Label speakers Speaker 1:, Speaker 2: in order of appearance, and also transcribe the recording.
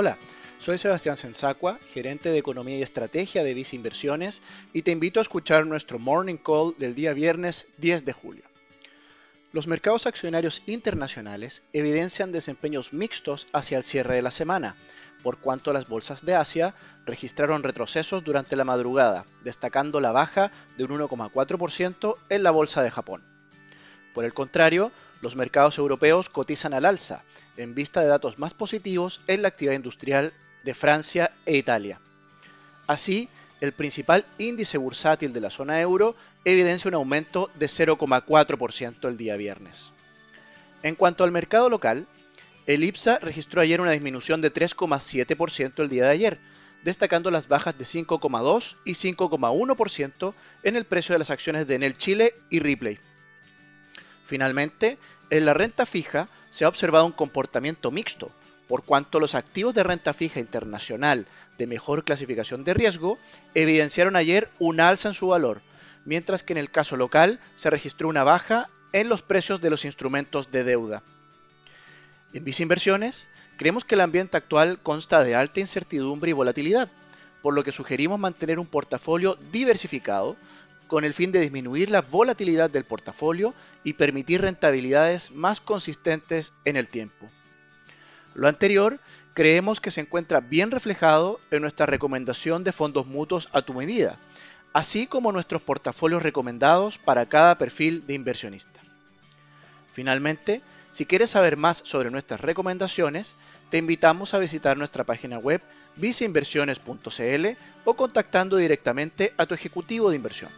Speaker 1: Hola, soy Sebastián Sensacua, gerente de Economía y Estrategia de Visa Inversiones, y te invito a escuchar nuestro Morning Call del día viernes 10 de julio. Los mercados accionarios internacionales evidencian desempeños mixtos hacia el cierre de la semana, por cuanto las bolsas de Asia registraron retrocesos durante la madrugada, destacando la baja de un 1,4% en la bolsa de Japón. Por el contrario, los mercados europeos cotizan al alza, en vista de datos más positivos en la actividad industrial de Francia e Italia. Así, el principal índice bursátil de la zona euro evidencia un aumento de 0,4% el día viernes. En cuanto al mercado local, el IPSA registró ayer una disminución de 3,7% el día de ayer, destacando las bajas de 5,2 y 5,1% en el precio de las acciones de Enel Chile y Ripley. Finalmente, en la renta fija se ha observado un comportamiento mixto, por cuanto los activos de renta fija internacional de mejor clasificación de riesgo evidenciaron ayer un alza en su valor, mientras que en el caso local se registró una baja en los precios de los instrumentos de deuda. En Visa Inversiones, creemos que el ambiente actual consta de alta incertidumbre y volatilidad, por lo que sugerimos mantener un portafolio diversificado con el fin de disminuir la volatilidad del portafolio y permitir rentabilidades más consistentes en el tiempo. Lo anterior creemos que se encuentra bien reflejado en nuestra recomendación de fondos mutuos a tu medida, así como nuestros portafolios recomendados para cada perfil de inversionista. Finalmente, si quieres saber más sobre nuestras recomendaciones, te invitamos a visitar nuestra página web viceinversiones.cl o contactando directamente a tu ejecutivo de inversión.